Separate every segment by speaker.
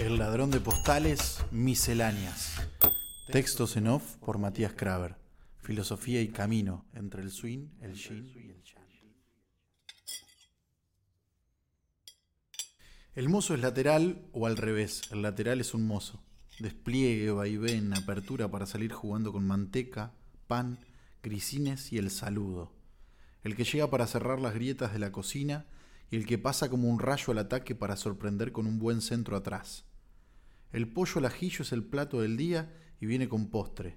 Speaker 1: El ladrón de postales, misceláneas. Textos en off por Matías Kraver. Filosofía y camino entre el swing, el yin y. El mozo es lateral o al revés. El lateral es un mozo. Despliegue, vaivén, apertura para salir jugando con manteca, pan, grisines y el saludo. El que llega para cerrar las grietas de la cocina y el que pasa como un rayo al ataque para sorprender con un buen centro atrás. El pollo al ajillo es el plato del día y viene con postre,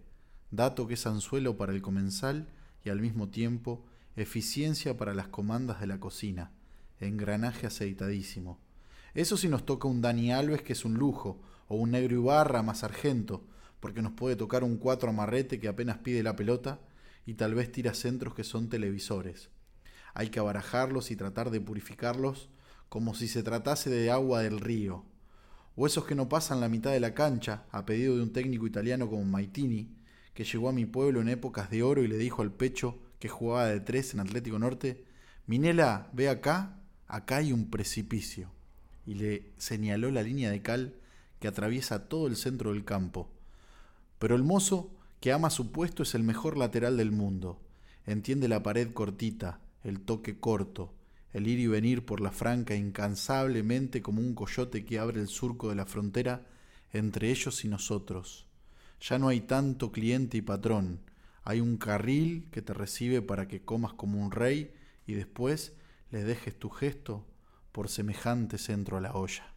Speaker 1: dato que es anzuelo para el comensal y al mismo tiempo eficiencia para las comandas de la cocina, engranaje aceitadísimo. Eso si nos toca un Dani Alves que es un lujo, o un negro Ibarra más argento, porque nos puede tocar un cuatro amarrete que apenas pide la pelota y tal vez tira centros que son televisores. Hay que abarajarlos y tratar de purificarlos como si se tratase de agua del río. O esos que no pasan la mitad de la cancha, a pedido de un técnico italiano como Maitini, que llegó a mi pueblo en épocas de oro y le dijo al pecho que jugaba de tres en Atlético Norte, Minela, ve acá, acá hay un precipicio. Y le señaló la línea de cal que atraviesa todo el centro del campo. Pero el mozo, que ama su puesto, es el mejor lateral del mundo. Entiende la pared cortita, el toque corto, el ir y venir por la franca incansablemente como un coyote que abre el surco de la frontera entre ellos y nosotros. Ya no hay tanto cliente y patrón, hay un carril que te recibe para que comas como un rey y después le dejes tu gesto por semejante centro a la olla.